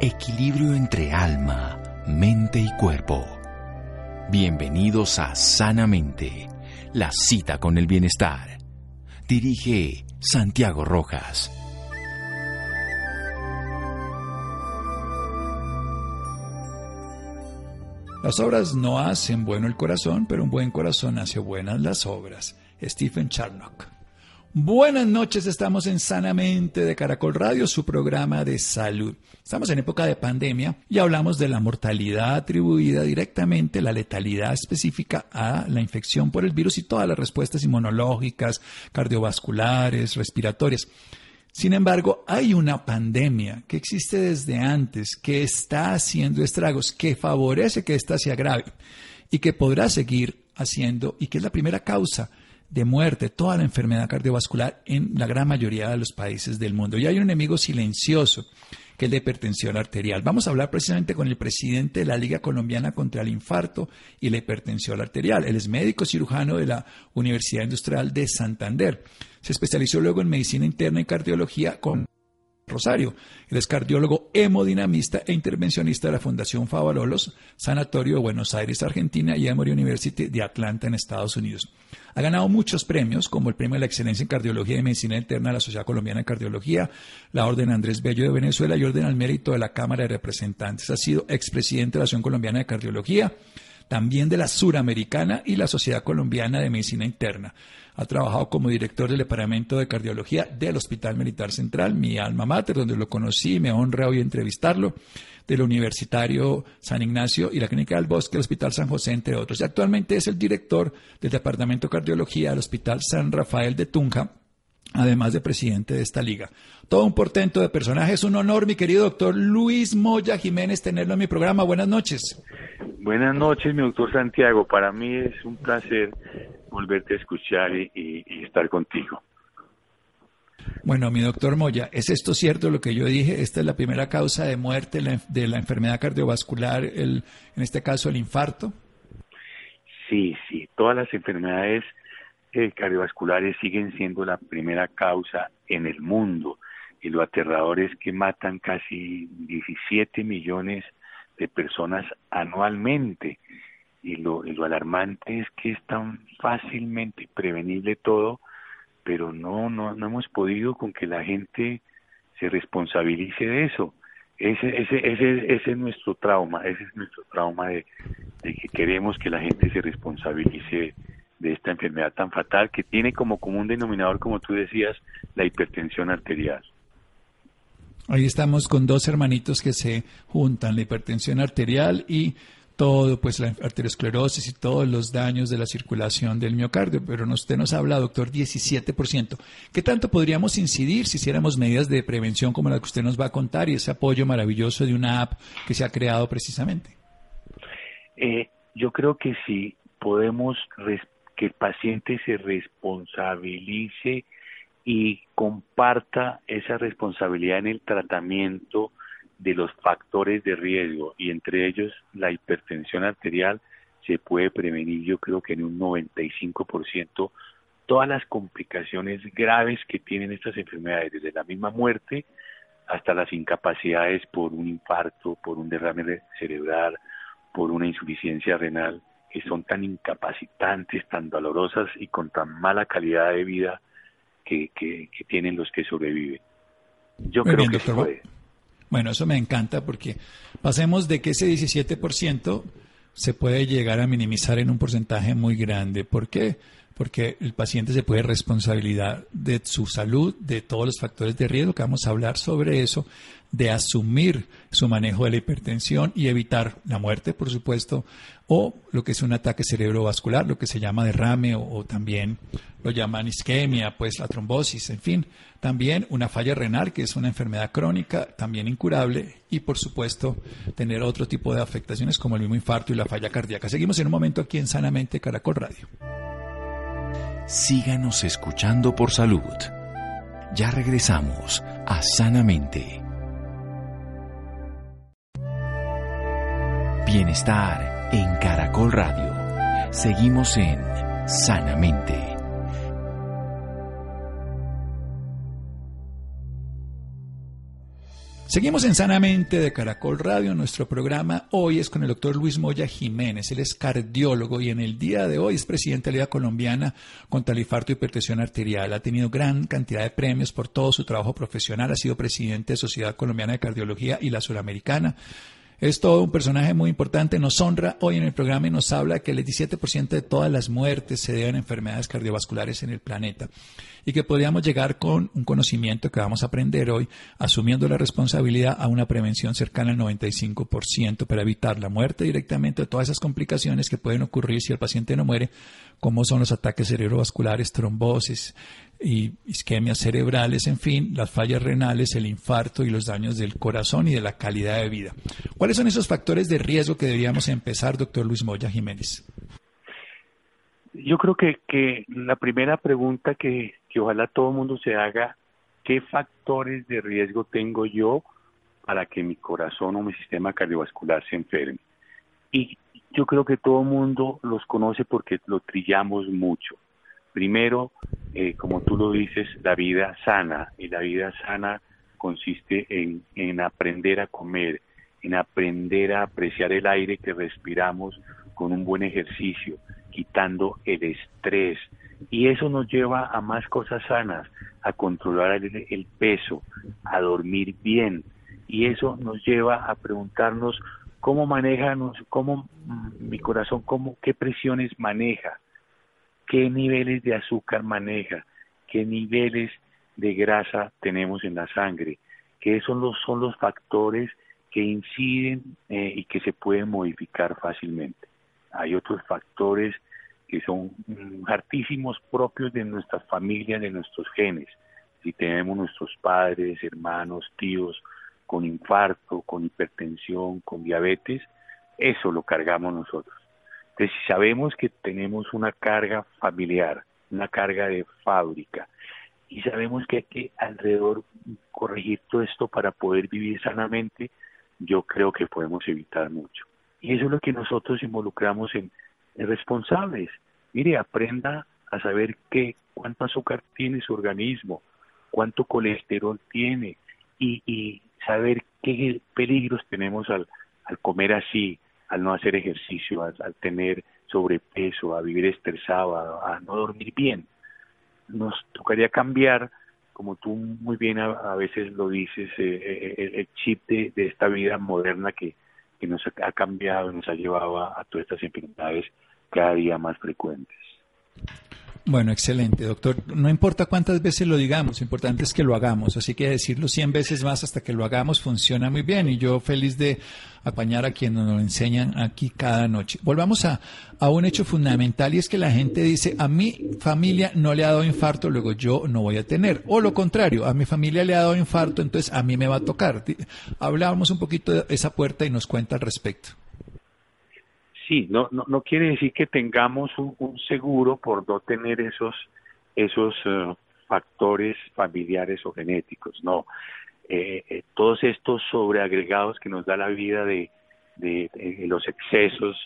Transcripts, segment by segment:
Equilibrio entre alma, mente y cuerpo. Bienvenidos a Sanamente, la cita con el bienestar. Dirige Santiago Rojas. Las obras no hacen bueno el corazón, pero un buen corazón hace buenas las obras. Stephen Charnock. Buenas noches, estamos en Sanamente de Caracol Radio, su programa de salud. Estamos en época de pandemia y hablamos de la mortalidad atribuida directamente, la letalidad específica a la infección por el virus y todas las respuestas inmunológicas, cardiovasculares, respiratorias. Sin embargo, hay una pandemia que existe desde antes, que está haciendo estragos, que favorece que ésta se agrave y que podrá seguir haciendo y que es la primera causa de muerte, toda la enfermedad cardiovascular en la gran mayoría de los países del mundo. Y hay un enemigo silencioso, que es la hipertensión arterial. Vamos a hablar precisamente con el presidente de la Liga Colombiana contra el Infarto y la Hipertensión Arterial. Él es médico cirujano de la Universidad Industrial de Santander. Se especializó luego en medicina interna y cardiología con Rosario. Él es cardiólogo hemodinamista e intervencionista de la Fundación Favalolos, Sanatorio de Buenos Aires, Argentina y Emory University de Atlanta, en Estados Unidos. Ha ganado muchos premios, como el Premio de la Excelencia en Cardiología y Medicina Interna de la Sociedad Colombiana de Cardiología, la Orden Andrés Bello de Venezuela y Orden al Mérito de la Cámara de Representantes. Ha sido expresidente de la Asociación Colombiana de Cardiología, también de la Suramericana y la Sociedad Colombiana de Medicina Interna. Ha trabajado como director del Departamento de Cardiología del Hospital Militar Central, mi alma mater, donde lo conocí, me honra hoy entrevistarlo, del Universitario San Ignacio y la Clínica del Bosque, el Hospital San José, entre otros. Y actualmente es el director del Departamento de Cardiología del Hospital San Rafael de Tunja, además de presidente de esta liga. Todo un portento de personajes. Un honor, mi querido doctor Luis Moya Jiménez, tenerlo en mi programa. Buenas noches. Buenas noches, mi doctor Santiago. Para mí es un placer volverte a escuchar y, estar contigo. Bueno, mi doctor Moya, ¿es esto cierto lo que yo dije? ¿Esta es la primera causa de muerte de la enfermedad cardiovascular, el, en este caso el infarto? Sí, sí, todas las enfermedades cardiovasculares siguen siendo la primera causa en el mundo y lo aterrador es que matan casi 17 millones de personas anualmente y lo, lo alarmante es que es tan fácilmente prevenible todo, pero no, no, no hemos podido con que la gente se responsabilice de eso. Ese, ese, ese, ese es nuestro trauma, ese es nuestro trauma de, de que queremos que la gente se responsabilice de esta enfermedad tan fatal que tiene como común denominador, como tú decías, la hipertensión arterial. Ahí estamos con dos hermanitos que se juntan, la hipertensión arterial y todo, pues la arteriosclerosis y todos los daños de la circulación del miocardio, pero usted nos habla, doctor, 17%. ¿Qué tanto podríamos incidir si hiciéramos medidas de prevención como la que usted nos va a contar y ese apoyo maravilloso de una app que se ha creado precisamente? Eh, yo creo que si podemos que el paciente se responsabilice y comparta esa responsabilidad en el tratamiento de los factores de riesgo y entre ellos la hipertensión arterial se puede prevenir yo creo que en un 95% todas las complicaciones graves que tienen estas enfermedades, desde la misma muerte hasta las incapacidades por un infarto, por un derrame cerebral, por una insuficiencia renal, que son tan incapacitantes, tan dolorosas y con tan mala calidad de vida que, que, tienen los que sobreviven. Yo creo que se puede. Bueno, eso me encanta porque pasemos de que ese 17% se puede llegar a minimizar en un porcentaje muy grande. ¿Por qué? Porque el paciente se puede responsabilizar de su salud, de todos los factores de riesgo, que vamos a hablar sobre eso, de asumir su manejo de la hipertensión y evitar la muerte, por supuesto, o lo que es un ataque cerebrovascular, lo que se llama derrame o, también lo llaman isquemia, pues la trombosis, en fin, también una falla renal, que es una enfermedad crónica, también incurable, y por supuesto tener otro tipo de afectaciones como el mismo infarto y la falla cardíaca. Seguimos en un momento aquí en Sanamente Caracol Radio. Síganos escuchando por salud. Ya regresamos a Sanamente. Bienestar en Caracol Radio. Seguimos en Sanamente. Seguimos en Sanamente de Caracol Radio. Nuestro programa hoy es con el doctor Luis Moya Jiménez. Él es cardiólogo y en el día de hoy es presidente de la Liga Colombiana contra el infarto y hipertensión arterial. Ha tenido gran cantidad de premios por todo su trabajo profesional. Ha sido presidente de Sociedad Colombiana de Cardiología y la Suramericana. Es todo un personaje muy importante, nos honra hoy en el programa y nos habla que el 17% de todas las muertes se deben a enfermedades cardiovasculares en el planeta y que podríamos llegar con un conocimiento que vamos a aprender hoy, asumiendo la responsabilidad a una prevención cercana al 95% para evitar la muerte directamente de todas esas complicaciones que pueden ocurrir si el paciente no muere, como son los ataques cerebrovasculares, trombosis, y isquemias cerebrales, en fin, las fallas renales, el infarto y los daños del corazón y de la calidad de vida. ¿Cuáles son esos factores de riesgo que deberíamos empezar, doctor Luis Moya Jiménez? Yo creo que, que la primera pregunta que, que ojalá todo el mundo se haga, ¿qué factores de riesgo tengo yo para que mi corazón o mi sistema cardiovascular se enferme? Y yo creo que todo el mundo los conoce porque lo trillamos mucho. Primero, eh, como tú lo dices, la vida sana. Y la vida sana consiste en, en aprender a comer, en aprender a apreciar el aire que respiramos con un buen ejercicio, quitando el estrés. Y eso nos lleva a más cosas sanas, a controlar el, peso, a dormir bien. Y eso nos lleva a preguntarnos cómo maneja, cómo mm, mi corazón, cómo, qué presiones maneja, qué niveles de azúcar maneja, qué niveles de grasa tenemos en la sangre, que son los, son los factores que inciden eh, y que se pueden modificar fácilmente. Hay otros factores que son hartísimos propios de nuestras familias, de nuestros genes. Si tenemos nuestros padres, hermanos, tíos con infarto, con hipertensión, con diabetes, eso lo cargamos nosotros. Entonces, si sabemos que tenemos una carga familiar, una carga de fábrica, y sabemos que hay que alrededor corregir todo esto para poder vivir sanamente, yo creo que podemos evitar mucho. Y eso es lo que nosotros involucramos en, responsables. Mire, aprenda a saber qué, cuánto azúcar tiene su organismo, cuánto colesterol tiene y, y saber qué peligros tenemos al, al comer así, al no hacer ejercicio, al, tener sobrepeso, a vivir estresado, a, no dormir bien. Nos tocaría cambiar, como tú muy bien a, veces lo dices, eh, eh, el, chip de, esta vida moderna que, que nos ha, cambiado, nos ha llevado a todas estas enfermedades cada día más frecuentes. Bueno, excelente, doctor. No importa cuántas veces lo digamos, lo importante es que lo hagamos. Así que decirlo 100 veces más hasta que lo hagamos funciona muy bien. Y yo feliz de acompañar a quienes nos lo enseñan aquí cada noche. Volvamos a, a un hecho fundamental y es que la gente dice, a mi familia no le ha dado infarto, luego yo no voy a tener. O lo contrario, a mi familia le ha dado infarto, entonces a mí me va a tocar. Hablábamos un poquito de esa puerta y nos cuenta al respecto. Sí, no, no, no quiere decir que tengamos un, seguro por no tener esos, esos eh, factores familiares o genéticos, no. Eh, eh, todos estos sobreagregados que nos da la vida de, de, los excesos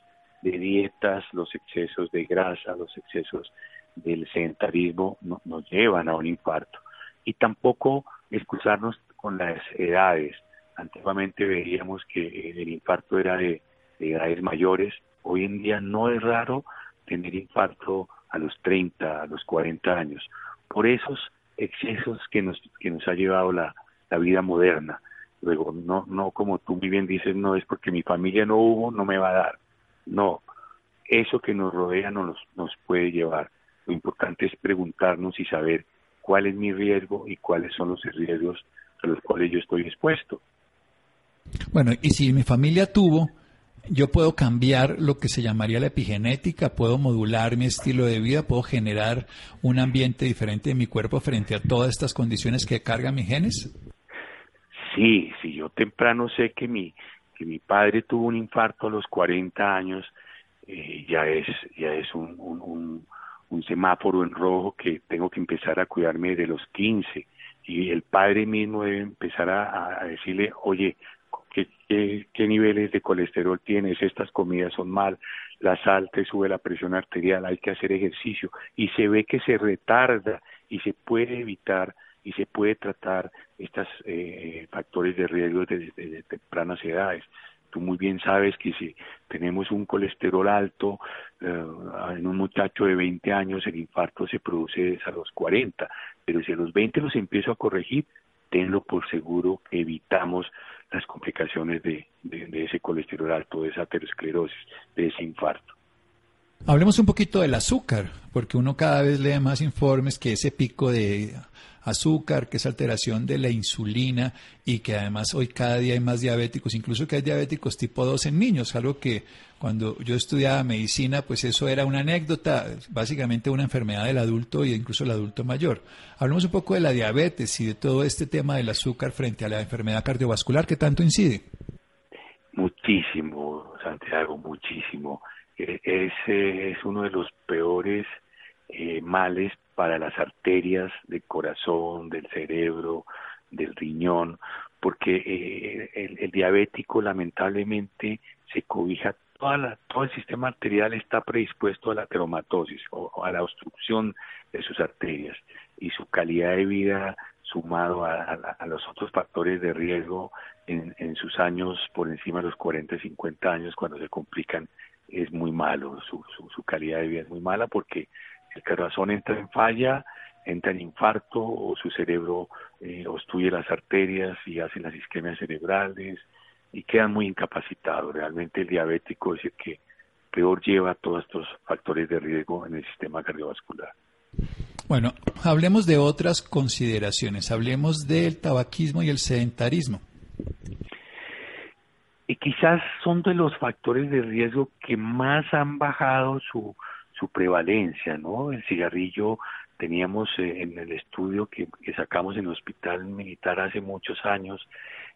de dietas, los excesos de grasa, los excesos del sedentarismo nos llevan a un infarto. Y tampoco excusarnos con las edades. Antiguamente veíamos que el infarto era de edades mayores, Hoy en día no es raro tener infarto a los 30, a los 40 años, por esos excesos que nos, que nos ha llevado la, vida moderna. Luego, no, no como tú muy bien dices, no es porque mi familia no hubo, no me va a dar. No, eso que nos rodea nos, nos puede llevar. Lo importante es preguntarnos y saber cuál es mi riesgo y cuáles son los riesgos a los cuales yo estoy expuesto. Bueno, y si mi familia tuvo, yo puedo cambiar lo que se llamaría la epigenética, puedo modular mi estilo de vida, puedo generar un ambiente diferente en mi cuerpo frente a todas estas condiciones que cargan mis genes. Sí, si yo temprano sé que mi que mi padre tuvo un infarto a los 40 años, eh, ya es ya es un, semáforo en rojo que tengo que empezar a cuidarme de los 15 y el padre mismo debe empezar a decirle, oye, qué, niveles de colesterol tienes, estas comidas son mal, la sal te sube la presión arterial, hay que hacer ejercicio y se ve que se retarda y se puede evitar y se puede tratar estos eh, factores de riesgo desde, tempranas edades. Tú muy bien sabes que si tenemos un colesterol alto eh, en un muchacho de 20 años, el infarto se produce a los 40, pero si a los 20 los empiezo a corregir, tenlo por seguro evitamos las complicaciones de, de ese colesterol alto, de esa aterosclerosis, de ese infarto. Hablemos un poquito del azúcar, porque uno cada vez lee más informes que ese pico de azúcar, que es alteración de la insulina y que además hoy cada día hay más diabéticos, incluso que hay diabéticos tipo 2 en niños, algo que cuando yo estudiaba medicina, pues eso era una anécdota, básicamente una enfermedad del adulto e incluso el adulto mayor. Hablemos un poco de la diabetes y de todo este tema del azúcar frente a la enfermedad cardiovascular que tanto incide. Muchísimo, Santiago, muchísimo. Ese es uno de los peores eh, males para las arterias del corazón, del cerebro, del riñón, porque eh, el, diabético lamentablemente se cobija toda todo el sistema arterial está predispuesto a la ateromatosis o, a la obstrucción de sus arterias y su calidad de vida sumado a, los otros factores de riesgo en, en, sus años por encima de los 40, 50 años cuando se complican es muy malo, su, su, calidad de vida es muy mala porque el corazón entra en falla, entra en infarto o su cerebro eh, obstruye las arterias y hace las isquemias cerebrales y quedan muy incapacitados. Realmente el diabético es el que peor lleva todos estos factores de riesgo en el sistema cardiovascular. Bueno, hablemos de otras consideraciones, hablemos del tabaquismo y el sedentarismo y quizás son de los factores de riesgo que más han bajado su, su prevalencia, ¿no? El cigarrillo teníamos eh, en el estudio que, sacamos en el hospital militar hace muchos años,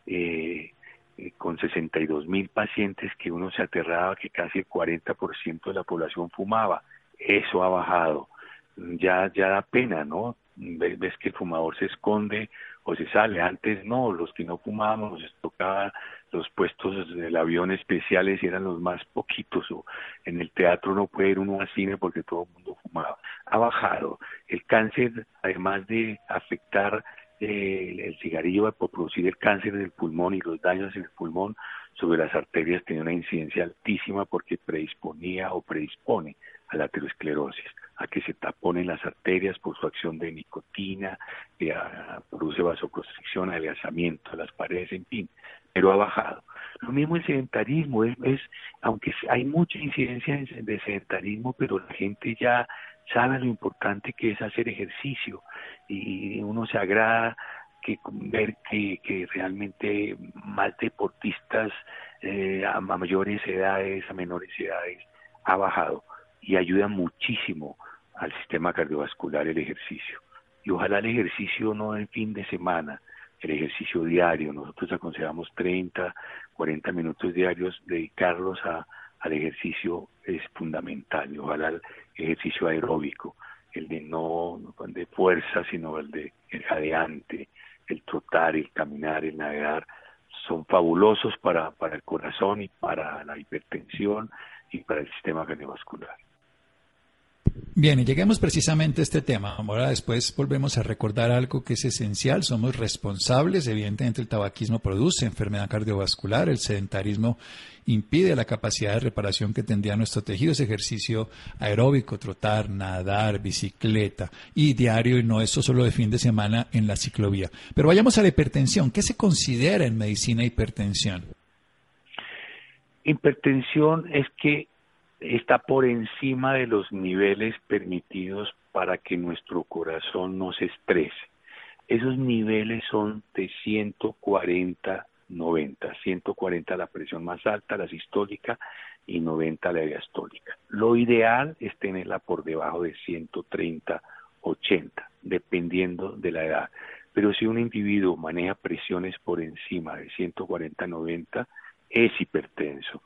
eh, eh, con 62 mil pacientes que uno se aterraba que casi el 40% de la población fumaba. Eso ha bajado. Ya, ya da pena, ¿no? Ves, que el fumador se esconde o se sale. Antes no, los que no fumábamos nos tocaba los puestos del avión especiales eran los más poquitos o en el teatro no puede ir uno al cine porque todo el mundo fumaba. Ha bajado. El cáncer, además de afectar eh, el cigarrillo por producir el cáncer del pulmón y los daños en el pulmón sobre las arterias tenía una incidencia altísima porque predisponía o predispone a la aterosclerosis, a que se taponen las arterias por su acción de nicotina, que produce vasoconstricción, adelgazamiento de las paredes, en fin pero ha bajado. Lo mismo el sedentarismo, es, aunque hay mucha incidencia de sedentarismo, pero la gente ya sabe lo importante que es hacer ejercicio y uno se agrada que ver que, realmente más deportistas eh, a mayores edades, a menores edades, ha bajado y ayuda muchísimo al sistema cardiovascular el ejercicio. Y ojalá el ejercicio no el fin de semana, el ejercicio diario. Nosotros aconsejamos 30, 40 minutos diarios, dedicarlos a, al ejercicio es fundamental. Y ojalá el ejercicio aeróbico, el de no de fuerza, sino el de el jadeante, el trotar, el caminar, el navegar, son fabulosos para, para el corazón y para la hipertensión y para el sistema cardiovascular. Bien, y lleguemos precisamente a este tema. Ahora después volvemos a recordar algo que es esencial. Somos responsables. Evidentemente el tabaquismo produce enfermedad cardiovascular, el sedentarismo impide la capacidad de reparación que tendría nuestro tejido, ese ejercicio aeróbico, trotar, nadar, bicicleta y diario y no eso solo de fin de semana en la ciclovía. Pero vayamos a la hipertensión. ¿Qué se considera en medicina hipertensión? Hipertensión es que está por encima de los niveles permitidos para que nuestro corazón no se estrese. Esos niveles son de 140, 90. 140 la presión más alta, la sistólica, y 90 la diastólica. Lo ideal es tenerla por debajo de 130, 80, dependiendo de la edad. Pero si un individuo maneja presiones por encima de 140, 90, es hipertenso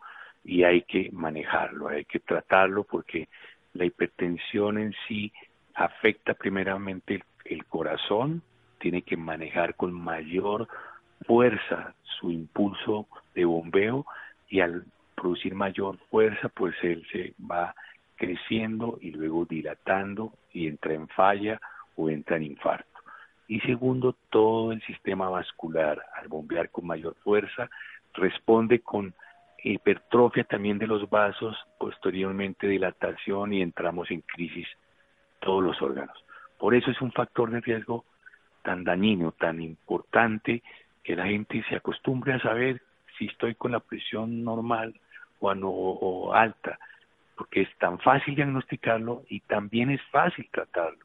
y hay que manejarlo, hay que tratarlo porque la hipertensión en sí afecta primeramente el, corazón, tiene que manejar con mayor fuerza su impulso de bombeo y al producir mayor fuerza pues él se va creciendo y luego dilatando y entra en falla o entra en infarto. Y segundo, todo el sistema vascular, al bombear con mayor fuerza, responde con hipertrofia también de los vasos, posteriormente dilatación y entramos en crisis todos los órganos. Por eso es un factor de riesgo tan dañino, tan importante, que la gente se acostumbre a saber si estoy con la presión normal o, o alta, porque es tan fácil diagnosticarlo y también es fácil tratarlo.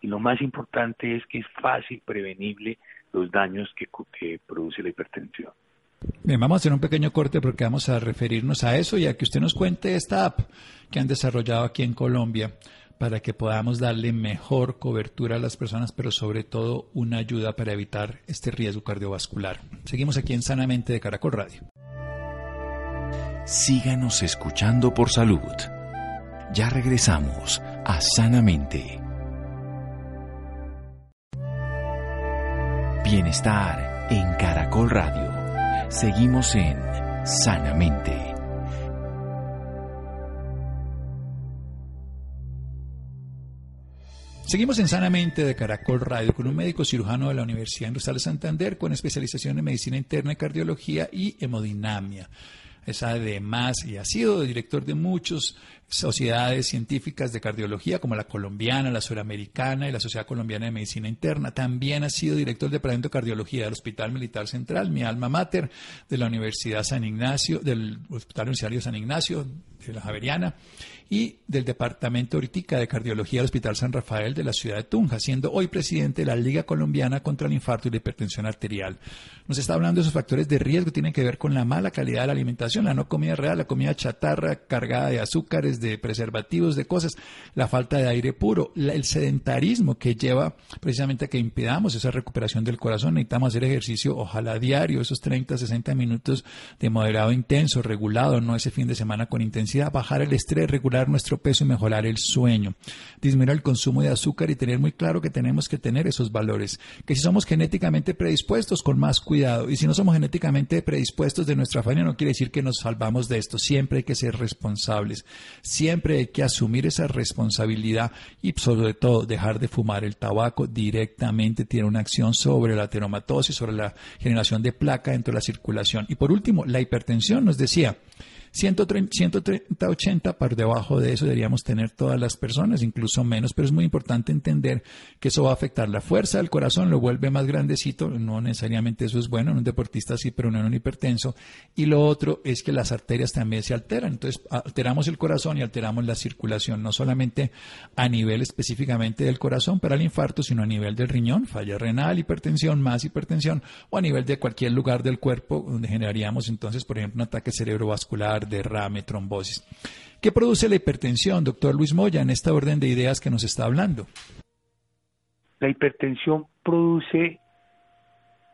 Y lo más importante es que es fácil prevenible los daños que produce la hipertensión. Bien, vamos a hacer un pequeño corte porque vamos a referirnos a eso y a que usted nos cuente esta app que han desarrollado aquí en Colombia para que podamos darle mejor cobertura a las personas, pero sobre todo una ayuda para evitar este riesgo cardiovascular. Seguimos aquí en Sanamente de Caracol Radio. Síganos escuchando por salud. Ya regresamos a Sanamente. Bienestar en Caracol Radio. Seguimos en Sanamente. Seguimos en Sanamente de Caracol Radio con un médico cirujano de la Universidad Industrial de Santander con especialización en medicina interna cardiología y hemodinamia. Es además y ha sido director de muchas sociedades científicas de cardiología como la colombiana, la suramericana y la Sociedad Colombiana de Medicina Interna. También ha sido director del Departamento de Cardiología del Hospital Militar Central, mi alma mater, de la Universidad San Ignacio, del Hospital Universitario San Ignacio, de la Javeriana y del Departamento Hortica de Cardiología del Hospital San Rafael de la ciudad de Tunja, siendo hoy presidente de la Liga Colombiana contra el Infarto y la Hipertensión Arterial. Nos está hablando de esos factores de riesgo que tienen que ver con la mala calidad de la alimentación, la no comida real, la comida chatarra cargada de azúcares, de preservativos, de cosas, la falta de aire puro, el sedentarismo que lleva precisamente a que impidamos esa recuperación del corazón. Necesitamos hacer ejercicio, ojalá diario, esos 30, 60 minutos de moderado intenso, regulado, no ese fin de semana con intensidad, bajar el estrés, regular nuestro peso y mejorar el sueño, disminuir el consumo de azúcar y tener muy claro que tenemos que tener esos valores, que si somos genéticamente predispuestos, con más cuidado, y si no somos genéticamente predispuestos de nuestra familia, no quiere decir que nos salvamos de esto, siempre hay que ser responsables, siempre hay que asumir esa responsabilidad y sobre todo dejar de fumar el tabaco directamente tiene una acción sobre la ateromatosis, sobre la generación de placa dentro de la circulación. Y por último, la hipertensión nos decía, 130, 130, 80, por debajo de eso deberíamos tener todas las personas, incluso menos, pero es muy importante entender que eso va a afectar la fuerza del corazón, lo vuelve más grandecito, no necesariamente eso es bueno en un deportista sí, pero no en un hipertenso, y lo otro es que las arterias también se alteran, entonces alteramos el corazón y alteramos la circulación, no solamente a nivel específicamente del corazón para el infarto, sino a nivel del riñón, falla renal, hipertensión, más hipertensión, o a nivel de cualquier lugar del cuerpo donde generaríamos entonces, por ejemplo, un ataque cerebrovascular, derrame, trombosis. ¿Qué produce la hipertensión, doctor Luis Moya, en esta orden de ideas que nos está hablando? La hipertensión produce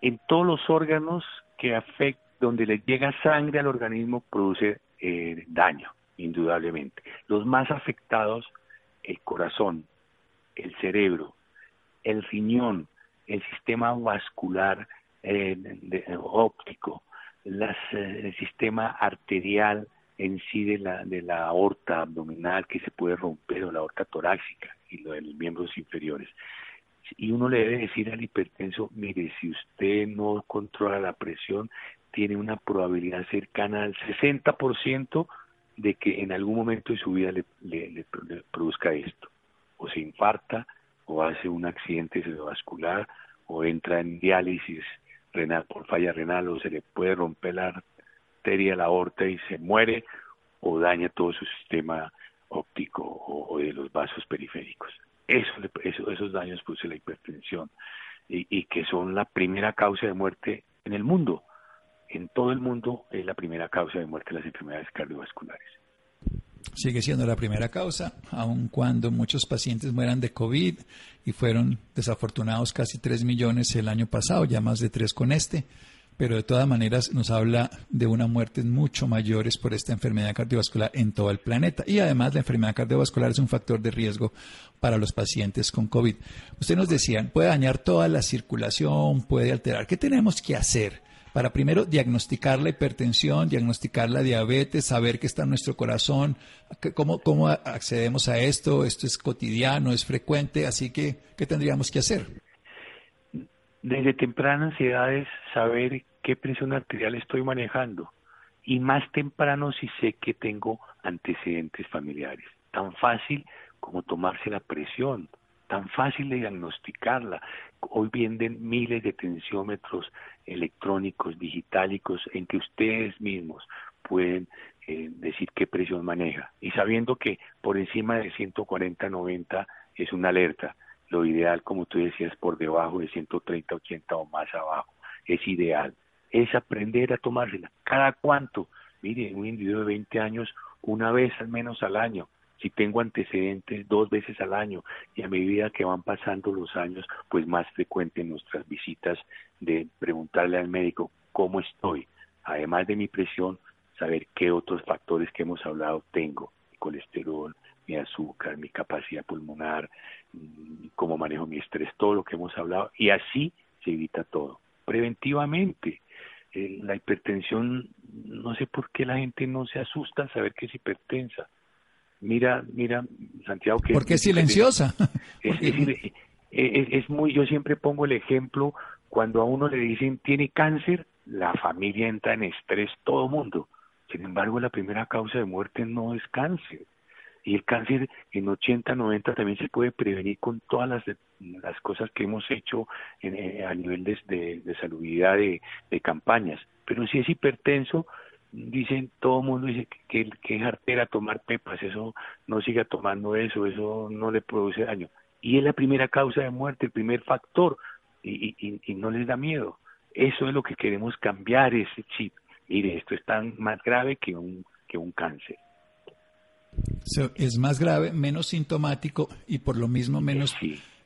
en todos los órganos que afecta, donde le llega sangre al organismo, produce eh, daño, indudablemente. Los más afectados, el corazón, el cerebro, el riñón, el sistema vascular eh, óptico, las, eh, el sistema arterial en sí de la, de la aorta abdominal que se puede romper o la aorta torácica y lo de los miembros inferiores. Y uno le debe decir al hipertenso, mire, si usted no controla la presión, tiene una probabilidad cercana al 60% de que en algún momento de su vida le, le, produzca esto. O se infarta, o hace un accidente cerebrovascular, o entra en diálisis renal por falla renal o se le puede romper la arteria, la aorta y se muere o daña todo su sistema óptico o, de los vasos periféricos. Eso, esos daños produce la hipertensión y, y, que son la primera causa de muerte en el mundo. En todo el mundo es la primera causa de muerte de las enfermedades cardiovasculares sigue siendo la primera causa, aun cuando muchos pacientes mueran de COVID y fueron desafortunados casi 3 millones el año pasado, ya más de 3 con este, pero de todas maneras nos habla de una muerte mucho mayores por esta enfermedad cardiovascular en todo el planeta. Y además la enfermedad cardiovascular es un factor de riesgo para los pacientes con COVID. Usted nos decía, puede dañar toda la circulación, puede alterar. ¿Qué tenemos que hacer? Para primero diagnosticar la hipertensión, diagnosticar la diabetes, saber qué está en nuestro corazón, cómo, cómo accedemos a esto, esto es cotidiano, es frecuente, así que, ¿qué tendríamos que hacer? desde tempranas edades saber qué presión arterial estoy manejando y más temprano si sé que tengo antecedentes familiares. Tan fácil como tomarse la presión, tan fácil de diagnosticarla. Hoy venden miles de tensiómetros electrónicos, digitálicos, en que ustedes mismos pueden eh, decir qué presión maneja. Y sabiendo que por encima de 140, 90 es una alerta. Lo ideal, como tú decías, por debajo de 130, 80 o más abajo. Es ideal. Es aprender a tomársela. ¿Cada cuánto? Mire, un individuo de 20 años, una vez al menos al año si tengo antecedentes dos veces al año y a medida que van pasando los años, pues más frecuente nuestras visitas de preguntarle al médico cómo estoy, además de mi presión, saber qué otros factores que hemos hablado tengo, mi colesterol, mi azúcar, mi capacidad pulmonar, mm, cómo manejo mi estrés, todo lo que hemos hablado y así se evita todo. Preventivamente, eh, la hipertensión, no sé por qué la gente no se asusta al saber que es hipertensa mira, mira, Santiago, que... Porque es silenciosa. Es, es, muy, yo siempre pongo el ejemplo, cuando a uno le dicen tiene cáncer, la familia entra en estrés, todo mundo. Sin embargo, la primera causa de muerte no es cáncer. Y el cáncer en 80, 90 también se puede prevenir con todas las, las cosas que hemos hecho eh, a nivel de, de, de salubridad de, de campañas. Pero si es hipertenso, dicen, todo el mundo dice que, que es artera tomar pepas, eso no siga tomando eso, eso no le produce daño. Y es la primera causa de muerte, el primer factor, y, y, y no les da miedo. Eso es lo que queremos cambiar, ese chip. Mire, esto es tan más grave que un, que un cáncer. es más grave, menos sintomático y por lo mismo menos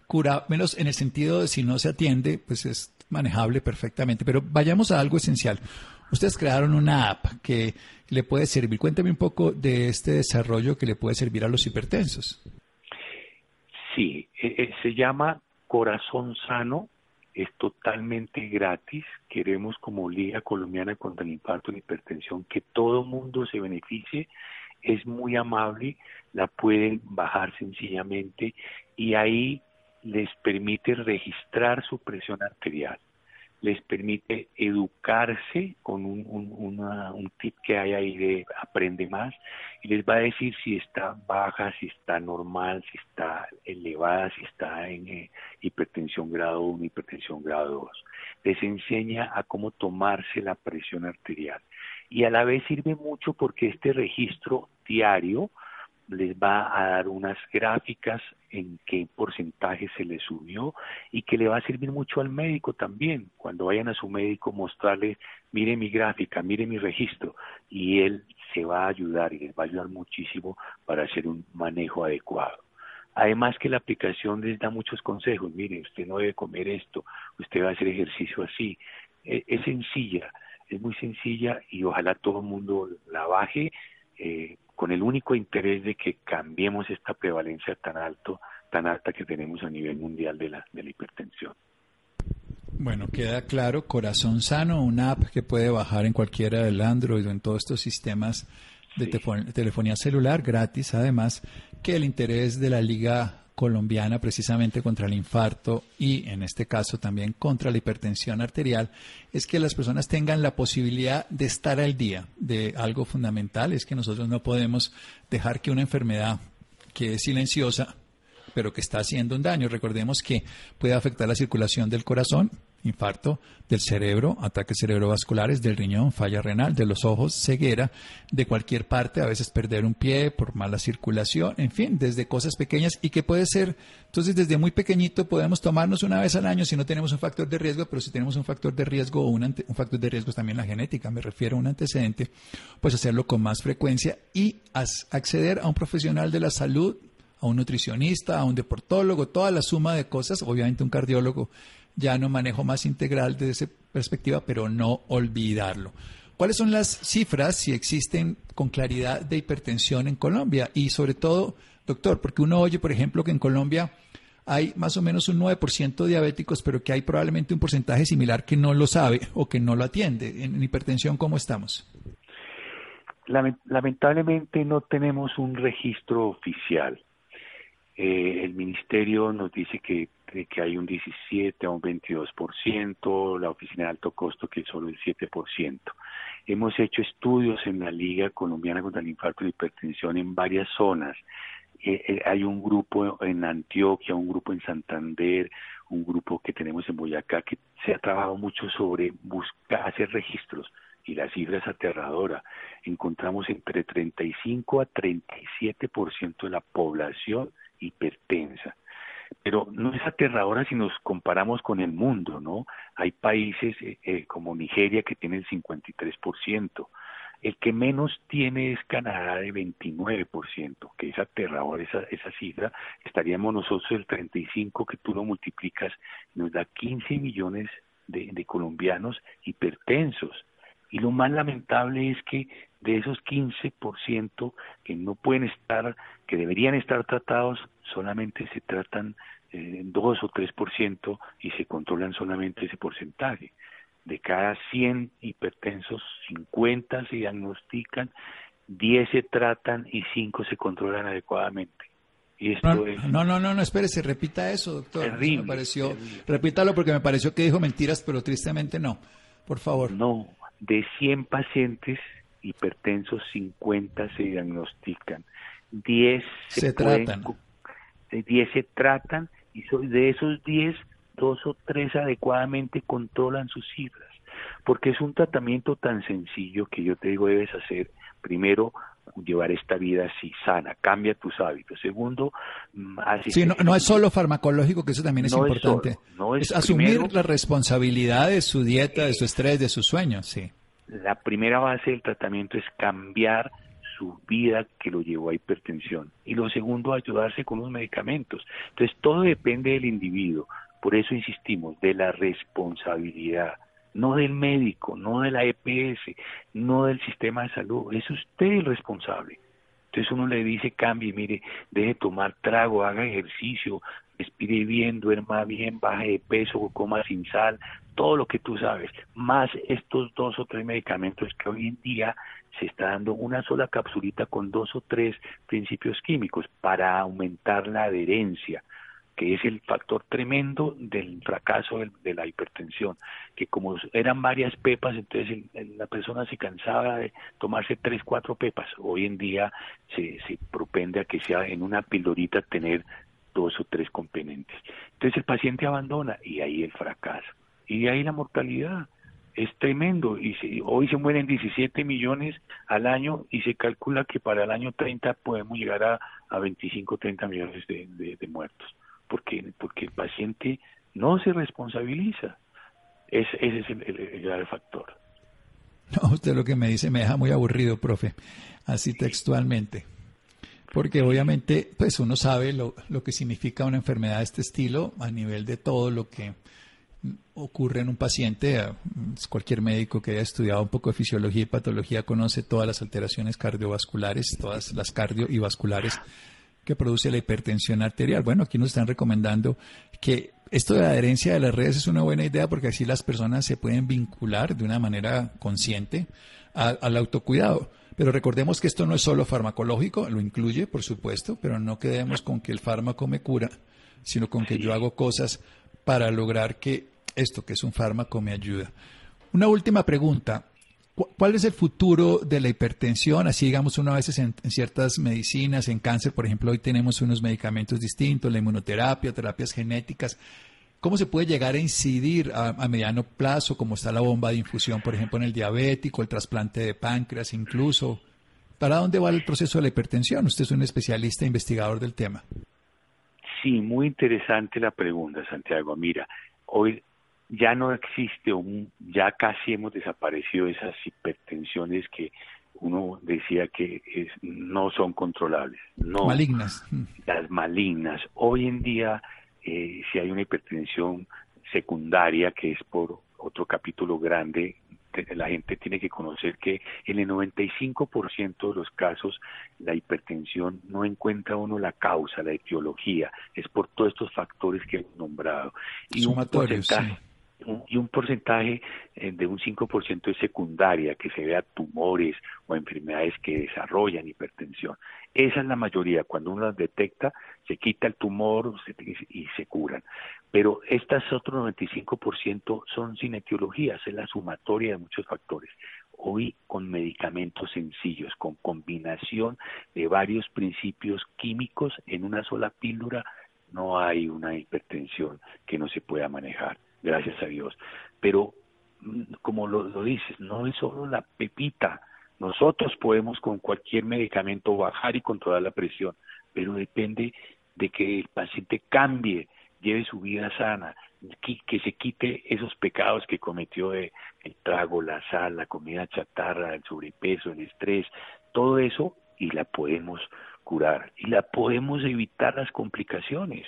cura, menos en el sentido de si no se atiende, pues es manejable perfectamente. Pero vayamos a algo esencial. Ustedes crearon una app que le puede servir. Cuéntame un poco de este desarrollo que le puede servir a los hipertensos. Sí, e, e, se llama Corazón Sano, es totalmente gratis. Queremos como Liga Colombiana contra el Infarto y la Hipertensión que todo mundo se beneficie. Es muy amable, la pueden bajar sencillamente y ahí les permite registrar su presión arterial les permite educarse con un, un, tip que hay ahí de aprende más y les va a decir si está baja, si está normal, si está elevada, si está en eh, hipertensión grado 1, hipertensión grado 2. Les enseña a cómo tomarse la presión arterial y a la vez sirve mucho porque este registro diario les va a dar unas gráficas en qué porcentaje se le subió y que le va a servir mucho al médico también. Cuando vayan a su médico, mostrarle, mire mi gráfica, mire mi registro, y él se va a ayudar y les va a ayudar muchísimo para hacer un manejo adecuado. Además que la aplicación les da muchos consejos, mire, usted no debe comer esto, usted va a hacer ejercicio así. Es, es sencilla, es muy sencilla y ojalá todo el mundo la baje. Eh, con el único interés de que cambiemos esta prevalencia tan alto, tan alta que tenemos a nivel mundial de la, de la hipertensión. Bueno, queda claro, Corazón Sano, una app que puede bajar en cualquiera del Android o en todos estos sistemas de telefonía celular, gratis además, que el interés de la Liga colombiana precisamente contra el infarto y en este caso también contra la hipertensión arterial es que las personas tengan la posibilidad de estar al día de algo fundamental, es que nosotros no podemos dejar que una enfermedad que es silenciosa pero que está haciendo un daño. Recordemos que puede afectar la circulación del corazón, infarto del cerebro, ataques cerebrovasculares, del riñón, falla renal, de los ojos, ceguera, de cualquier parte, a veces perder un pie por mala circulación, en fin, desde cosas pequeñas. Y que puede ser, entonces desde muy pequeñito podemos tomarnos una vez al año si no tenemos un factor de riesgo, pero si tenemos un factor de riesgo o un, un factor de riesgo es también la genética, me refiero a un antecedente, pues hacerlo con más frecuencia y acceder a un profesional de la salud a un nutricionista, a un deportólogo, toda la suma de cosas, obviamente un cardiólogo ya no manejo más integral desde esa perspectiva, pero no olvidarlo. ¿Cuáles son las cifras, si existen con claridad, de hipertensión en Colombia? Y sobre todo, doctor, porque uno oye, por ejemplo, que en Colombia hay más o menos un 9% diabéticos, pero que hay probablemente un porcentaje similar que no lo sabe o que no lo atiende. En hipertensión, ¿cómo estamos? Lamentablemente no tenemos un registro oficial. Eh, el ministerio nos dice que de que hay un 17 a un 22%, la oficina de alto costo que es solo el 7%. Hemos hecho estudios en la Liga Colombiana contra el Infarto y la Hipertensión en varias zonas. Eh, eh, hay un grupo en Antioquia, un grupo en Santander, un grupo que tenemos en Boyacá que se ha trabajado mucho sobre buscar hacer registros y la cifra es aterradora. Encontramos entre 35 a 37% de la población hipertensa. Pero no es aterradora si nos comparamos con el mundo, ¿no? Hay países eh, eh, como Nigeria que tienen el 53%. El que menos tiene es Canadá de 29%, que es aterrador esa, esa cifra. Estaríamos nosotros el 35 que tú lo multiplicas, nos da 15 millones de, de colombianos hipertensos. Y lo más lamentable es que de esos 15% que no pueden estar, que deberían estar tratados, solamente se tratan eh, 2 o 3% y se controlan solamente ese porcentaje. De cada 100 hipertensos, 50 se diagnostican, 10 se tratan y 5 se controlan adecuadamente. Y esto no, es no, no, no, no, espérese, repita eso, doctor. Terrible, me pareció, terrible. repítalo porque me pareció que dijo mentiras, pero tristemente no. Por favor. No, de 100 pacientes hipertensos, 50 se diagnostican, 10 se, Se pueden tratan. Cu- de 10 se tratan y de esos 10, dos o tres adecuadamente controlan sus cifras, porque es un tratamiento tan sencillo que yo te digo debes hacer primero llevar esta vida así sana, cambia tus hábitos. Segundo, mm, haz Sí, no, no es solo farmacológico, que eso también es No es importante. solo, no es es asumir primero- la responsabilidad de su dieta, de su estrés, de sus sueños, sí. La primera base del tratamiento es cambiar su vida que lo llevó a hipertensión. Y lo segundo, ayudarse con los medicamentos. Entonces, todo depende del individuo. Por eso insistimos, de la responsabilidad, no del médico, no de la EPS, no del sistema de salud. Es usted el responsable. Entonces uno le dice, cambie, mire, deje de tomar trago, haga ejercicio, respire bien, duerma bien, baje de peso, coma sin sal, todo lo que tú sabes, más estos dos o tres medicamentos que hoy en día se está dando una sola capsulita con dos o tres principios químicos para aumentar la adherencia, que es el factor tremendo del fracaso de la hipertensión, que como eran varias pepas, entonces la persona se cansaba de tomarse tres, cuatro pepas. Hoy en día se, se propende a que sea en una pildorita tener dos o tres componentes. Entonces el paciente abandona y ahí el fracaso. Y ahí la mortalidad. Es tremendo. Y se- hoy se mueren 17 millones al año y se calcula que para el año 30 podemos llegar a, a 25, 30 millones de, de- muertos. Porque, porque el paciente no se responsabiliza. Es, ese es el, el- grave factor. No, usted lo que me dice me deja muy aburrido, profe, así textualmente. Porque obviamente, pues uno sabe lo, lo que significa una enfermedad de este estilo a nivel de todo lo que ocurre en un paciente. Cualquier médico que haya estudiado un poco de fisiología y patología conoce todas las alteraciones cardiovasculares, todas las cardio y vasculares que produce la hipertensión arterial. Bueno, aquí nos están recomendando que esto de la adherencia de las redes es una buena idea porque así las personas se pueden vincular de una manera consciente a- al autocuidado. Pero recordemos que esto no es solo farmacológico, lo incluye, por supuesto, pero no quedemos con que el fármaco me cura, sino con que yo hago cosas para lograr que esto, que es un fármaco, me ayuda. Una última pregunta. ¿Cu- ¿Cuál es el futuro de la hipertensión? Así digamos uno a veces en, ciertas medicinas, en cáncer, por ejemplo, hoy tenemos unos medicamentos distintos, la inmunoterapia, terapias genéticas. ¿Cómo se puede llegar a incidir a, a mediano plazo, como está la bomba de infusión, por ejemplo, en el diabético, el trasplante de páncreas incluso? ¿Para dónde va el proceso de la hipertensión? Usted es un especialista investigador del tema. Sí, muy interesante la pregunta, Santiago. Mira, hoy ya no existe, un, ya casi hemos desaparecido esas hipertensiones que uno decía que es- no son controlables. No, Malignas. Las malignas. Hoy en día, eh, si hay una hipertensión secundaria, que es por otro capítulo grande, la gente tiene que conocer que en el 95% de los casos la hipertensión no encuentra uno la causa, la etiología, es por todos estos factores que hemos nombrado. Y un porcentaje, y un porcentaje eh, de un 5% es secundaria, que se vea tumores o enfermedades que desarrollan hipertensión. Esa es la mayoría. Cuando uno las detecta, se quita el tumor y se curan. Pero estas otros 95% son sin etiologías, es la sumatoria de muchos factores. Hoy con medicamentos sencillos, con combinación de varios principios químicos en una sola píldora, no hay una hipertensión que no se pueda manejar, gracias a Dios. Pero, mm, como lo, dices, no es solo la pepita. Nosotros podemos con cualquier medicamento bajar y controlar la presión, pero depende de que el paciente cambie, lleve su vida sana, que, se quite esos pecados que cometió de el trago, la sal, la comida chatarra, el sobrepeso, el estrés, todo eso y la podemos curar y la podemos evitar las complicaciones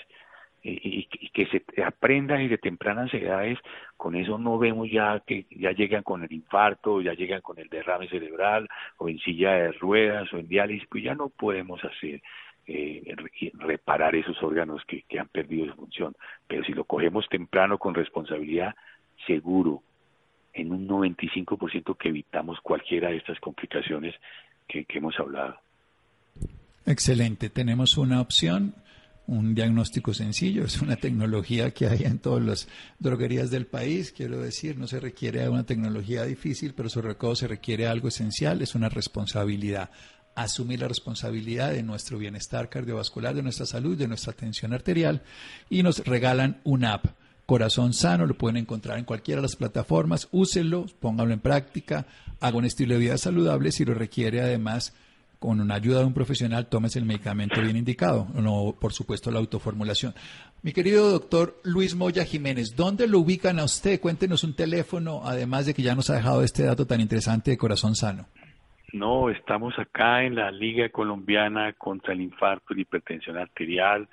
y, que se aprenda desde tempranas edades, con eso no vemos ya que ya llegan con el infarto, ya llegan con el derrame cerebral o en silla de ruedas o en diálisis, pues ya no podemos hacer eh, reparar esos órganos que, han perdido su función. Pero si lo cogemos temprano con responsabilidad, seguro, en un 95% que evitamos cualquiera de estas complicaciones que hemos hablado. Excelente. Tenemos una opción, un diagnóstico sencillo. Es una tecnología que hay en todas las droguerías del país. Quiero decir, no se requiere una tecnología difícil, pero sobre todo se requiere algo esencial, es una responsabilidad. Asumir la responsabilidad de nuestro bienestar cardiovascular, de nuestra salud, de nuestra tensión arterial y nos regalan una app. Corazón Sano, lo pueden encontrar en cualquiera de las plataformas, úsenlo, pónganlo en práctica, haga un estilo de vida saludable si lo requiere además con una ayuda de un profesional tomes el medicamento bien indicado, no por supuesto la autoformulación. Mi querido doctor Luis Moya Jiménez, ¿dónde lo ubican a usted? Cuéntenos un teléfono, además de que ya nos ha dejado este dato tan interesante de Corazón Sano. No, estamos acá en la Liga Colombiana contra el Infarto y la Hipertensión Arterial.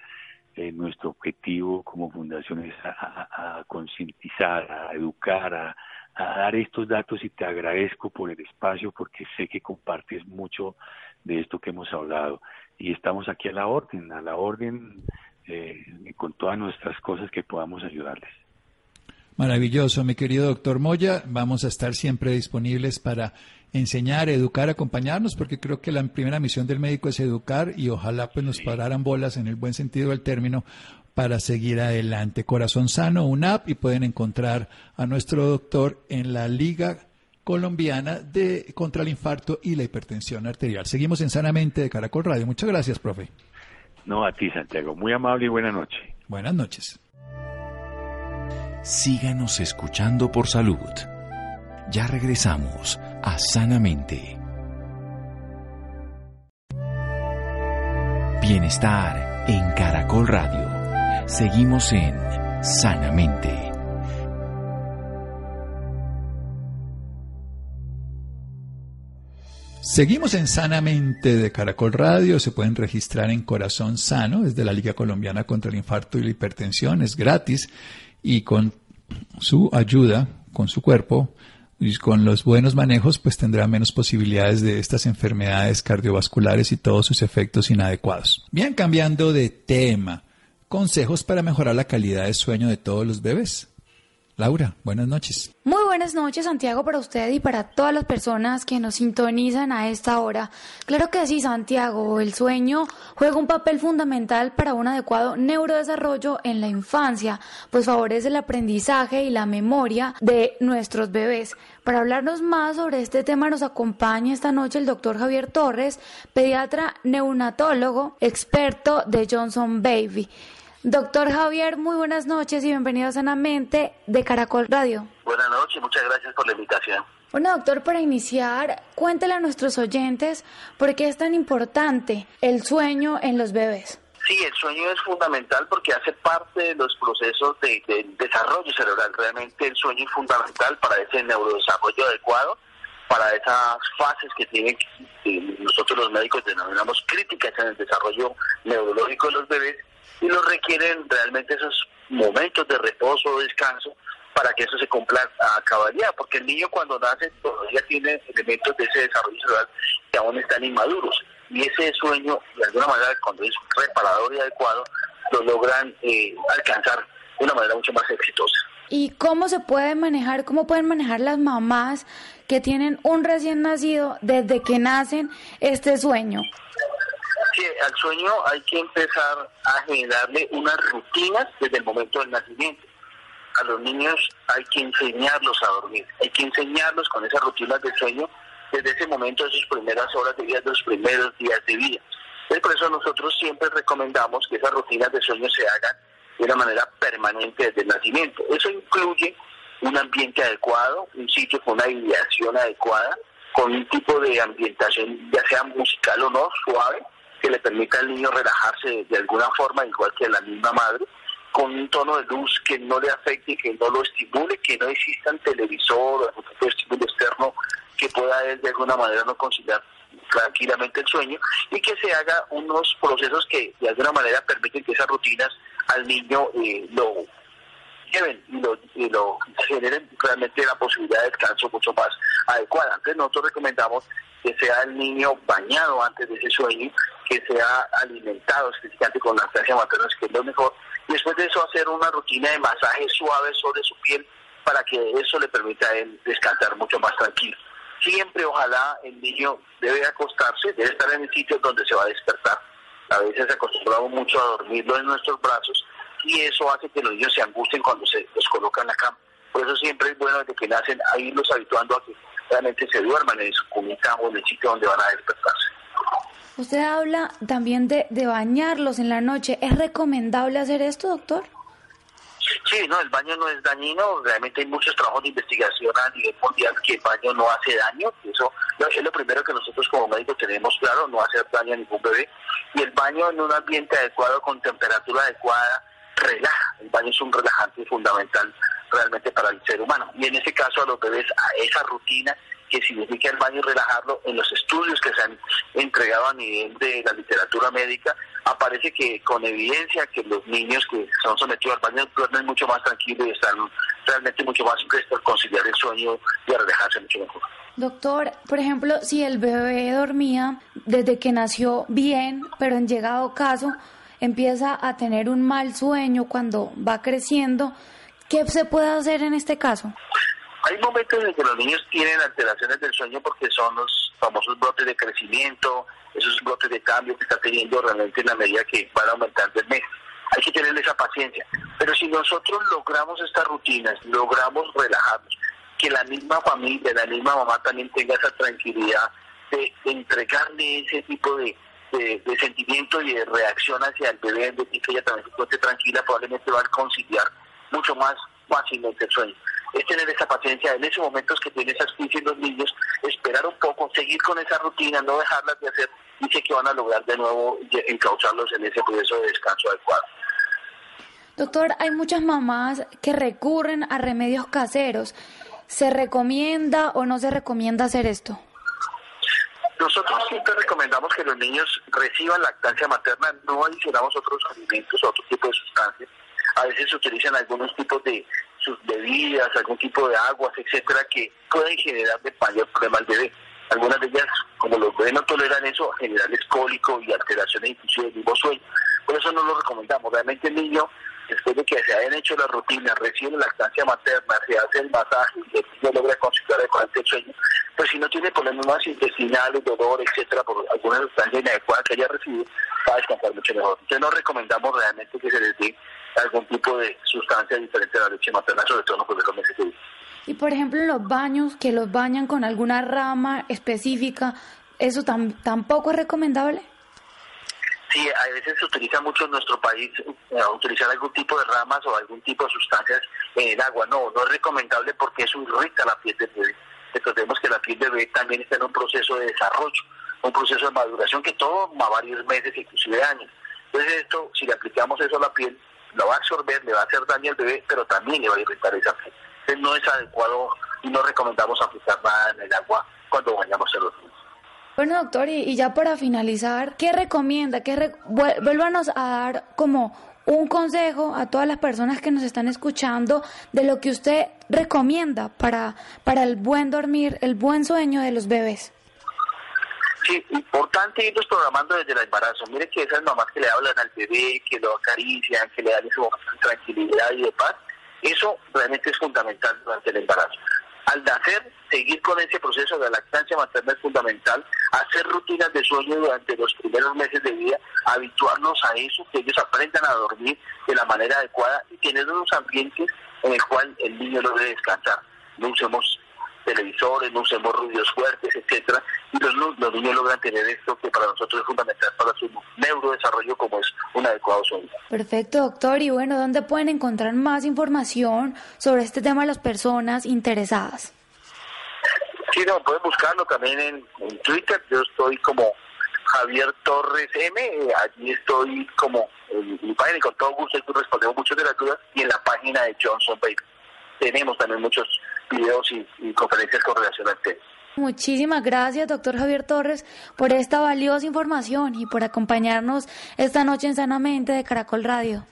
Eh, nuestro objetivo como fundación es a, concientizar, a educar, a, a dar estos datos y te agradezco por el espacio porque sé que compartes mucho de esto que hemos hablado. Y estamos aquí a la orden, a la orden eh, con todas nuestras cosas que podamos ayudarles. Maravilloso, mi querido doctor Moya. Vamos a estar siempre disponibles para enseñar, educar, acompañarnos, porque creo que la primera misión del médico es educar y ojalá pues nos pararan bolas en el buen sentido del término para seguir adelante. Corazón Sano, una app y pueden encontrar a nuestro doctor en la Liga colombiana de contra el infarto y la hipertensión arterial. Seguimos en Sanamente de Caracol Radio. Muchas gracias, profe. No, a ti, Santiago. Muy amable y buena noche. Buenas noches. Síganos escuchando por salud. Ya regresamos a Sanamente. Bienestar en Caracol Radio. Seguimos en Sanamente. Seguimos en Sanamente de Caracol Radio. Se pueden registrar en Corazón Sano, desde la Liga Colombiana contra el Infarto y la Hipertensión. Es gratis y con su ayuda, con su cuerpo y con los buenos manejos, pues tendrá menos posibilidades de estas enfermedades cardiovasculares y todos sus efectos inadecuados. Bien, cambiando de tema. Consejos para mejorar la calidad de sueño de todos los bebés. Laura, buenas noches. Buenas noches, Santiago, para usted y para todas las personas que nos sintonizan a esta hora. Claro que sí, Santiago, el sueño juega un papel fundamental para un adecuado neurodesarrollo en la infancia, pues favorece el aprendizaje y la memoria de nuestros bebés. Para hablarnos más sobre este tema nos acompaña esta noche el doctor Javier Torres, pediatra neonatólogo, experto de Johnson Baby. Doctor Javier, muy buenas noches y bienvenido a Sanamente de Caracol Radio. Buenas noches, muchas gracias por la invitación. Bueno, doctor, para iniciar, cuéntele a nuestros oyentes por qué es tan importante el sueño en los bebés. Sí, el sueño es fundamental porque hace parte de los procesos de, desarrollo cerebral. Realmente el sueño es fundamental para ese neurodesarrollo adecuado, para esas fases que tienen que nosotros los médicos denominamos críticas en el desarrollo neurológico de los bebés y no requieren realmente esos momentos de reposo o descanso para que eso se cumpla a cabalidad, porque el niño cuando nace todavía tiene elementos de ese desarrollo cerebral que aún están inmaduros y ese sueño, de alguna manera, cuando es reparador y adecuado, lo logran eh, alcanzar de una manera mucho más exitosa. ¿Y cómo se puede manejar, cómo pueden manejar las mamás que tienen un recién nacido desde que nacen este sueño? Sí, al sueño hay que empezar a generarle unas rutinas desde el momento del nacimiento. A los niños hay que enseñarlos a dormir, hay que enseñarlos con esas rutinas de sueño desde ese momento, de sus primeras horas de vida, de los primeros días de vida. por eso nosotros siempre recomendamos que esas rutinas de sueño se hagan de una manera permanente desde el nacimiento. Eso incluye un ambiente adecuado, un sitio con una ideación adecuada, con un tipo de ambientación, ya sea musical o no, suave, que le permita al niño relajarse de alguna forma, igual que la misma madre, con un tono de luz que no le afecte, que no lo estimule, que no exista un televisor o de estímulo externo que pueda de alguna manera no conciliar tranquilamente el sueño y que se haga unos procesos que de alguna manera permiten que esas rutinas al niño eh, lo lleven y lo, y lo generen realmente la posibilidad de descanso mucho más adecuada. Entonces nosotros recomendamos que sea el niño bañado antes de ese sueño, que sea alimentado específicamente con lactancia materna, que es lo mejor. Y después de eso hacer una rutina de masaje suave sobre su piel para que eso le permita a él descansar mucho más tranquilo. Siempre, ojalá, el niño debe acostarse, debe estar en el sitio donde se va a despertar. A veces acostumbramos mucho a dormirlo en nuestros brazos y eso hace que los niños se angustien cuando se los colocan en la cama. Por eso siempre es bueno desde que nacen a irlos habituando a que realmente se duerman en su cunita o en el sitio donde van a despertarse. Usted habla también de, de bañarlos en la noche. ¿Es recomendable hacer esto, doctor? Sí, no, el baño no es dañino. Realmente hay muchos trabajos de investigación a nivel mundial que el baño no hace daño. Eso es lo primero que nosotros como médicos tenemos claro, no hacer daño a ningún bebé. Y el baño en un ambiente adecuado, con temperatura adecuada, relaja. El baño es un relajante fundamental realmente para el ser humano. Y en ese caso a los bebés, a esa rutina que significa el baño y relajarlo, en los estudios que se han entregado a nivel de la literatura médica, aparece que con evidencia que los niños que son sometidos al baño duermen mucho más tranquilos y están realmente mucho más prestos a conciliar el sueño y a relajarse mucho mejor. Doctor, por ejemplo, si el bebé dormía desde que nació bien, pero en llegado caso empieza a tener un mal sueño cuando va creciendo, ¿qué se puede hacer en este caso? Hay momentos en que los niños tienen alteraciones del sueño porque son los famosos brotes de crecimiento, esos brotes de cambio que está teniendo realmente en la medida que van aumentando el mes. Hay que tener esa paciencia. Pero si nosotros logramos estas rutinas, logramos relajarnos, que la misma familia, la misma mamá también tenga esa tranquilidad de, entregarle ese tipo de, de, sentimiento y de reacción hacia el bebé, de que ella también se esté tranquila, probablemente va a conciliar mucho más fácilmente el sueño es tener esa paciencia en esos momentos que tienen esas crisis los niños, esperar un poco, seguir con esa rutina, no dejarlas de hacer y sé que van a lograr de nuevo encaucharlos en ese proceso de descanso adecuado. Doctor, hay muchas mamás que recurren a remedios caseros. ¿Se recomienda o no se recomienda hacer esto? Nosotros siempre recomendamos que los niños reciban lactancia materna, no adicionamos otros alimentos, otro tipo de sustancias. A veces se utilizan algunos tipos de sus bebidas, algún tipo de aguas, etcétera, que pueden generar de mayor problema al bebé. Algunas de ellas, como los bebés no toleran eso, generarles cólico y alteraciones inclusive del mismo sueño. Por eso no lo recomendamos. Realmente el niño, después de que se hayan hecho las rutinas, recibe la lactancia materna, se hace el masaje y el niño logra conciliar el sueño, pues si no tiene problemas intestinales, dolor, etcétera, por alguna sustancia inadecuada que haya recibido, va a descansar mucho mejor. Entonces no recomendamos realmente que se les dé algún tipo de sustancia diferente a la leche materna, sobre todo en los meses de Y por ejemplo, los baños, que los bañan con alguna rama específica, ¿eso tampoco es recomendable? Sí, a veces se utiliza mucho en nuestro país eh, utilizar algún tipo de ramas o algún tipo de sustancias en el agua. No, no es recomendable porque eso irrita la piel del bebé. Recordemos que la piel bebé también está en un proceso de desarrollo, un proceso de maduración que toma varios meses, inclusive años. Entonces esto, si le aplicamos eso a la piel, lo va a absorber, le va a hacer daño al bebé, pero también le va a irritar esa piel. Entonces no es adecuado y no recomendamos aplicar nada en el agua cuando bañamos a los niños. Bueno, doctor, y, ya para finalizar, ¿qué recomienda? ¿Qué Vuélvanos a dar como un consejo a todas las personas que nos están escuchando de lo que usted recomienda para, para el buen dormir, el buen sueño de los bebés. Sí, importante irlos programando desde el embarazo. Mire que esas mamás que le hablan al bebé, que lo acarician, que le dan de tranquilidad y de paz, Eso realmente es fundamental durante el embarazo. Al nacer, seguir con ese proceso de lactancia materna es fundamental, hacer rutinas de sueño durante los primeros meses de vida, habituarnos a eso, que ellos aprendan a dormir de la manera adecuada y tener unos ambientes en el cual el niño lo debe descansar. No usemos televisores, no usemos ruidos fuertes, etcétera, y los, los niños logran tener esto que para nosotros es fundamental para su neurodesarrollo como es un adecuado sueño. Perfecto, doctor. Y bueno, ¿dónde pueden encontrar más información sobre este tema de las personas interesadas? Sí, no, pueden buscarlo también en, Twitter. Yo estoy como Javier Torres M. Allí estoy como en mi página y con todo gusto respondemos muchas de las dudas y en la página de Johnson Baby. Tenemos también muchos videos y, conferencias con relación al tema. Muchísimas gracias, doctor Javier Torres, por esta valiosa información y por acompañarnos esta noche en Sanamente de Caracol Radio.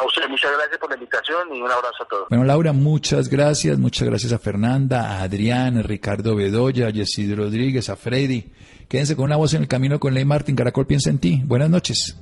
A usted muchas gracias por la invitación y un abrazo a todos. Bueno, Laura, muchas gracias. Muchas gracias a Fernanda, a Adrián, a Ricardo Bedoya, a Yesid Rodríguez, a Freddy. Quédense con una voz en el camino con Ley Martín. Caracol piensa en ti. Buenas noches.